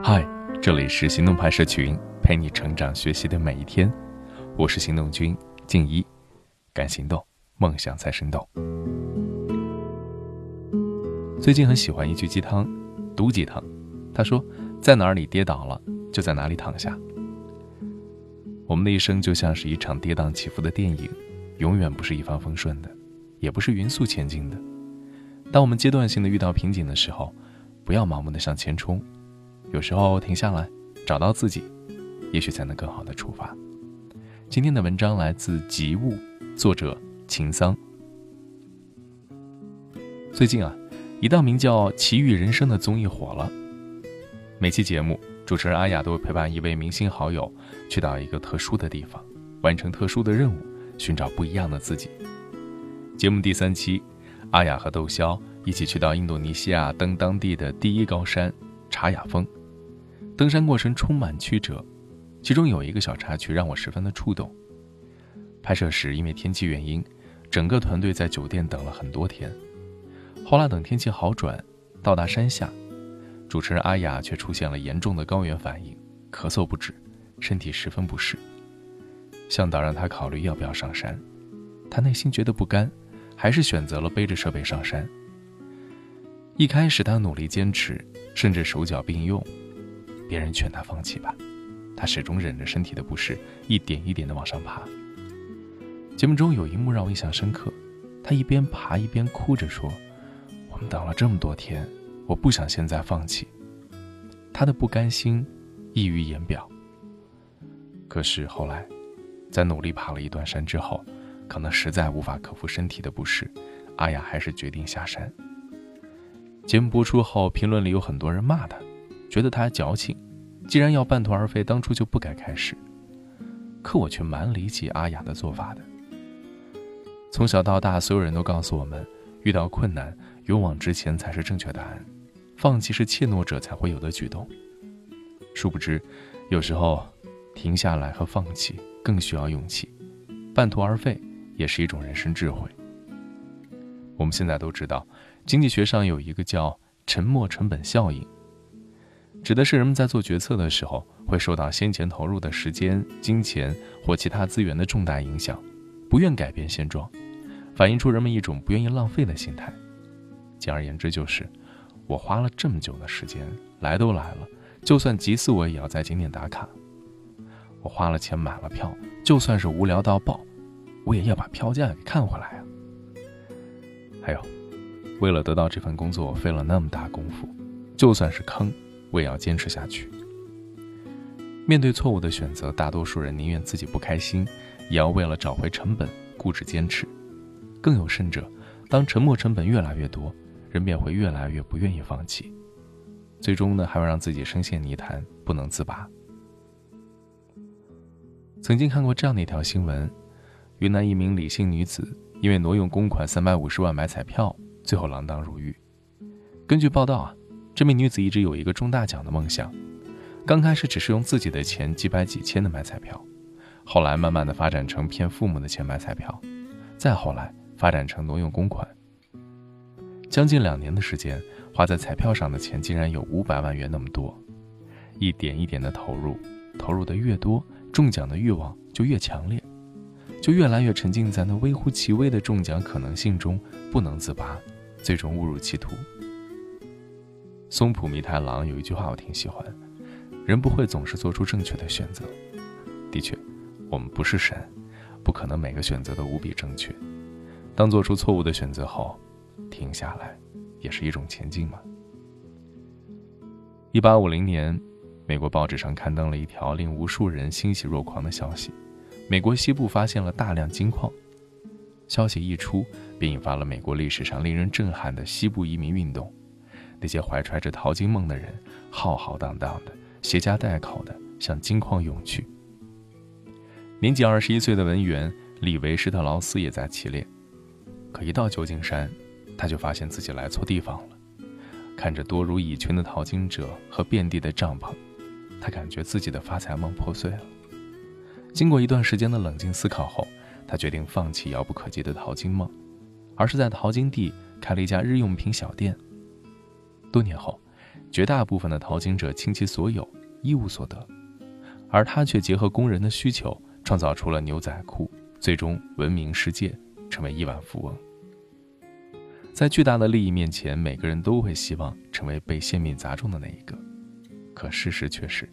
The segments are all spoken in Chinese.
嗨，这里是行动拍摄群，陪你成长学习的每一天。我是行动君静怡，敢行动，梦想才生动。最近很喜欢一句鸡汤，毒鸡汤。他说，在哪里跌倒了，就在哪里躺下。我们的一生就像是一场跌宕起伏的电影，永远不是一帆风顺的，也不是匀速前进的。当我们阶段性的遇到瓶颈的时候，不要盲目的向前冲。有时候停下来，找到自己，也许才能更好的出发。今天的文章来自《极物》，作者秦桑。最近啊，一档名叫《奇遇人生》的综艺火了。每期节目，主持人阿雅都会陪伴一位明星好友，去到一个特殊的地方，完成特殊的任务，寻找不一样的自己。节目第三期，阿雅和窦骁一起去到印度尼西亚登当地的第一高山查雅峰。登山过程充满曲折，其中有一个小插曲让我十分的触动。拍摄时因为天气原因，整个团队在酒店等了很多天。后来等天气好转，到达山下，主持人阿雅却出现了严重的高原反应，咳嗽不止，身体十分不适。向导让他考虑要不要上山，他内心觉得不甘，还是选择了背着设备上山。一开始他努力坚持，甚至手脚并用。别人劝他放弃吧，他始终忍着身体的不适，一点一点的往上爬。节目中有一幕让我印象深刻，他一边爬一边哭着说：“我们等了这么多天，我不想现在放弃。”他的不甘心溢于言表。可是后来，在努力爬了一段山之后，可能实在无法克服身体的不适，阿雅还是决定下山。节目播出后，评论里有很多人骂他。觉得他矫情，既然要半途而废，当初就不该开始。可我却蛮理解阿雅的做法的。从小到大，所有人都告诉我们，遇到困难，勇往直前才是正确答案，放弃是怯懦者才会有的举动。殊不知，有时候停下来和放弃更需要勇气，半途而废也是一种人生智慧。我们现在都知道，经济学上有一个叫沉没成本效应。指的是人们在做决策的时候，会受到先前投入的时间、金钱或其他资源的重大影响，不愿改变现状，反映出人们一种不愿意浪费的心态。简而言之，就是我花了这么久的时间，来都来了，就算急死我也要在景点打卡。我花了钱买了票，就算是无聊到爆，我也要把票价给看回来啊。还有，为了得到这份工作，我费了那么大功夫，就算是坑。我也要坚持下去。面对错误的选择，大多数人宁愿自己不开心，也要为了找回成本固执坚持。更有甚者，当沉没成本越来越多，人便会越来越不愿意放弃，最终呢，还会让自己深陷泥潭不能自拔。曾经看过这样的一条新闻：云南一名李姓女子因为挪用公款三百五十万买彩票，最后锒铛入狱。根据报道啊。这名女子一直有一个中大奖的梦想，刚开始只是用自己的钱几百几千的买彩票，后来慢慢的发展成骗父母的钱买彩票，再后来发展成挪用公款。将近两年的时间，花在彩票上的钱竟然有五百万元那么多，一点一点的投入，投入的越多，中奖的欲望就越强烈，就越来越沉浸在那微乎其微的中奖可能性中不能自拔，最终误入歧途。松浦弥太郎有一句话我挺喜欢：人不会总是做出正确的选择。的确，我们不是神，不可能每个选择都无比正确。当做出错误的选择后，停下来，也是一种前进嘛。一八五零年，美国报纸上刊登了一条令无数人欣喜若狂的消息：美国西部发现了大量金矿。消息一出，便引发了美国历史上令人震撼的西部移民运动。那些怀揣着淘金梦的人，浩浩荡荡的，携家带口的向金矿涌去。年仅二十一岁的文员李维施特劳斯也在其列。可一到旧金山，他就发现自己来错地方了。看着多如蚁群的淘金者和遍地的帐篷，他感觉自己的发财梦破碎了。经过一段时间的冷静思考后，他决定放弃遥不可及的淘金梦，而是在淘金地开了一家日用品小店。多年后，绝大部分的淘金者倾其所有，一无所得，而他却结合工人的需求，创造出了牛仔裤，最终闻名世界，成为亿万富翁。在巨大的利益面前，每个人都会希望成为被泄密砸中的那一个。可事实却是，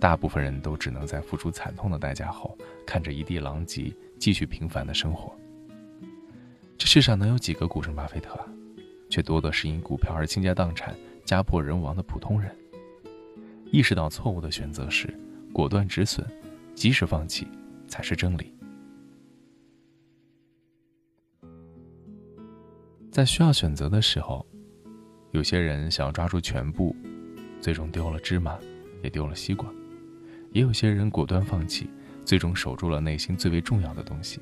大部分人都只能在付出惨痛的代价后，看着一地狼藉，继续平凡的生活。这世上能有几个股神巴菲特啊？却多的是因股票而倾家荡产、家破人亡的普通人。意识到错误的选择时，果断止损，及时放弃，才是真理。在需要选择的时候，有些人想要抓住全部，最终丢了芝麻，也丢了西瓜；也有些人果断放弃，最终守住了内心最为重要的东西。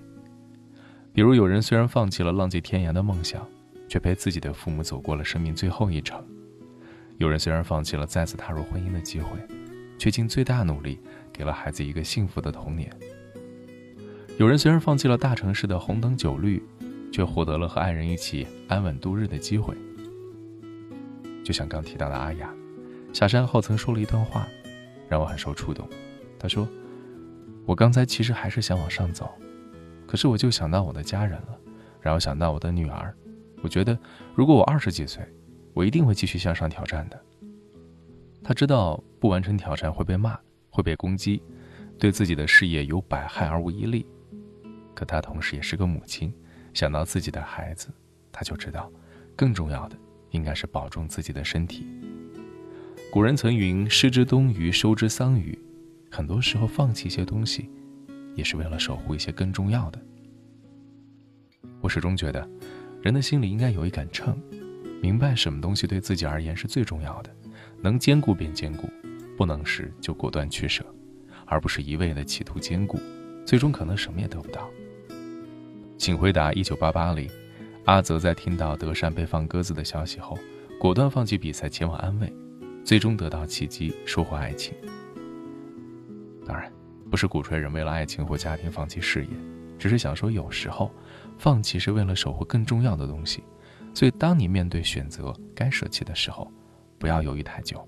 比如，有人虽然放弃了浪迹天涯的梦想，却陪自己的父母走过了生命最后一程；有人虽然放弃了再次踏入婚姻的机会，却尽最大努力给了孩子一个幸福的童年；有人虽然放弃了大城市的红灯酒绿。却获得了和爱人一起安稳度日的机会。就像刚提到的阿雅，下山后曾说了一段话，让我很受触动。她说：“我刚才其实还是想往上走，可是我就想到我的家人了，然后想到我的女儿。我觉得，如果我二十几岁，我一定会继续向上挑战的。”他知道不完成挑战会被骂，会被攻击，对自己的事业有百害而无一利。可他同时也是个母亲。想到自己的孩子，他就知道，更重要的应该是保重自己的身体。古人曾云：“失之东隅，收之桑榆。”很多时候，放弃一些东西，也是为了守护一些更重要的。我始终觉得，人的心里应该有一杆秤，明白什么东西对自己而言是最重要的，能兼顾便兼顾，不能时就果断取舍，而不是一味的企图兼顾，最终可能什么也得不到。请回答：一九八八里，阿泽在听到德善被放鸽子的消息后，果断放弃比赛，前往安慰，最终得到契机，收获爱情。当然，不是鼓吹人为了爱情或家庭放弃事业，只是想说，有时候，放弃是为了守护更重要的东西。所以，当你面对选择该舍弃的时候，不要犹豫太久。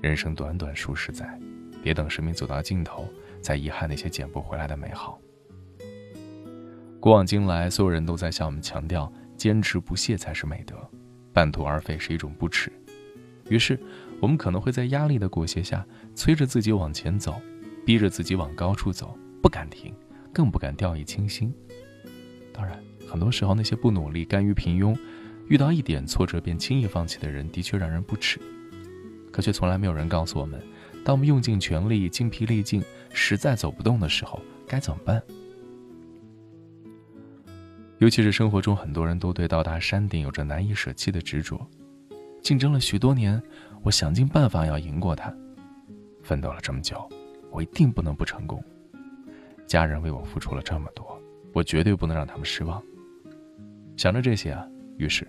人生短短数十载，别等生命走到尽头，再遗憾那些捡不回来的美好。古往今来，所有人都在向我们强调，坚持不懈才是美德，半途而废是一种不耻。于是，我们可能会在压力的裹挟下，催着自己往前走，逼着自己往高处走，不敢停，更不敢掉以轻心。当然，很多时候那些不努力、甘于平庸、遇到一点挫折便轻易放弃的人，的确让人不齿。可却从来没有人告诉我们，当我们用尽全力、精疲力尽，实在走不动的时候，该怎么办？尤其是生活中，很多人都对到达山顶有着难以舍弃的执着。竞争了许多年，我想尽办法要赢过他。奋斗了这么久，我一定不能不成功。家人为我付出了这么多，我绝对不能让他们失望。想着这些啊，于是，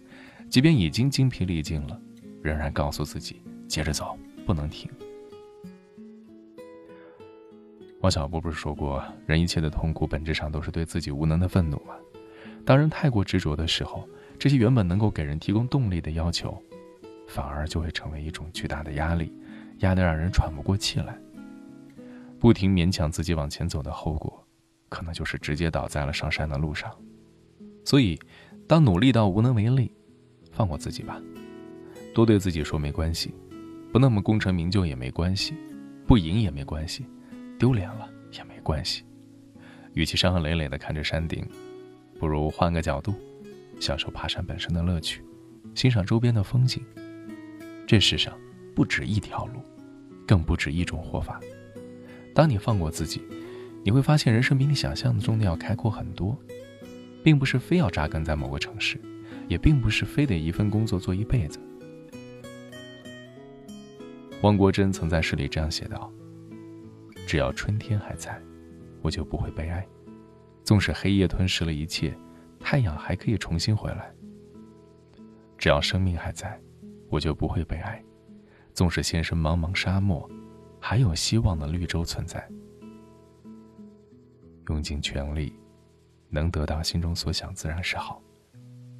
即便已经精疲力尽了，仍然告诉自己接着走，不能停。王小波不是说过，人一切的痛苦本质上都是对自己无能的愤怒吗？当人太过执着的时候，这些原本能够给人提供动力的要求，反而就会成为一种巨大的压力，压得让人喘不过气来。不停勉强自己往前走的后果，可能就是直接倒在了上山的路上。所以，当努力到无能为力，放过自己吧，多对自己说没关系，不那么功成名就也没关系，不赢也没关系，丢脸了也没关系。与其伤痕累累的看着山顶。不如换个角度，享受爬山本身的乐趣，欣赏周边的风景。这世上不止一条路，更不止一种活法。当你放过自己，你会发现人生比你想象中的要开阔很多。并不是非要扎根在某个城市，也并不是非得一份工作做一辈子。汪国真曾在诗里这样写道：“只要春天还在，我就不会悲哀。”纵使黑夜吞噬了一切，太阳还可以重新回来。只要生命还在，我就不会悲哀。纵使现身茫茫沙漠，还有希望的绿洲存在。用尽全力，能得到心中所想自然是好。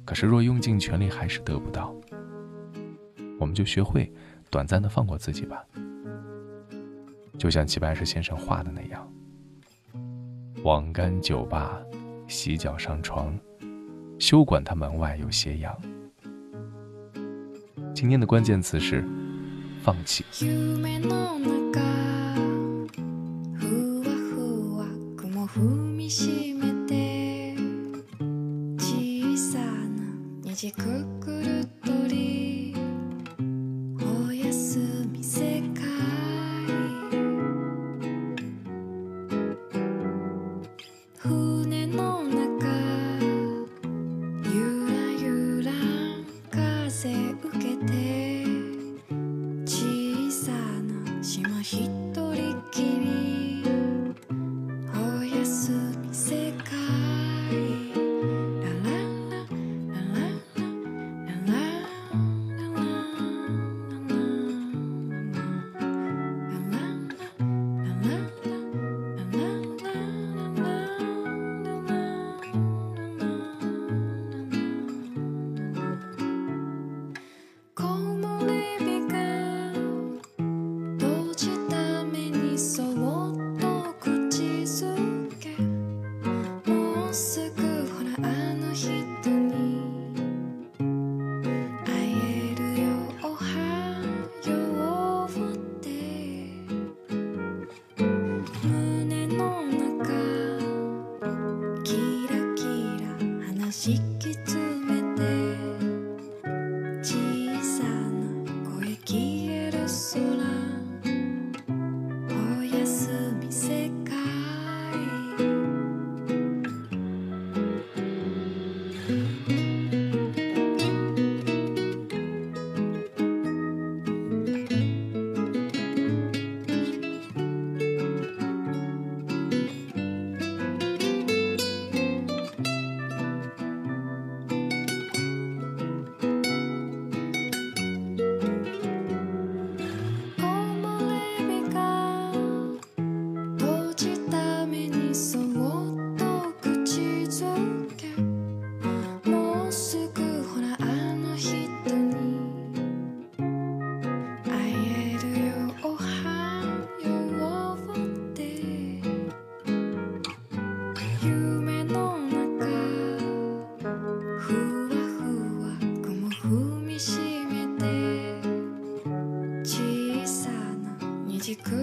可是若用尽全力还是得不到，我们就学会短暂的放过自己吧。就像齐白石先生画的那样，网干酒吧，洗脚上床，休管他门外有斜阳。今天的关键词是放弃。踏みしめて小さな虹く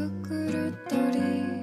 くくる鳥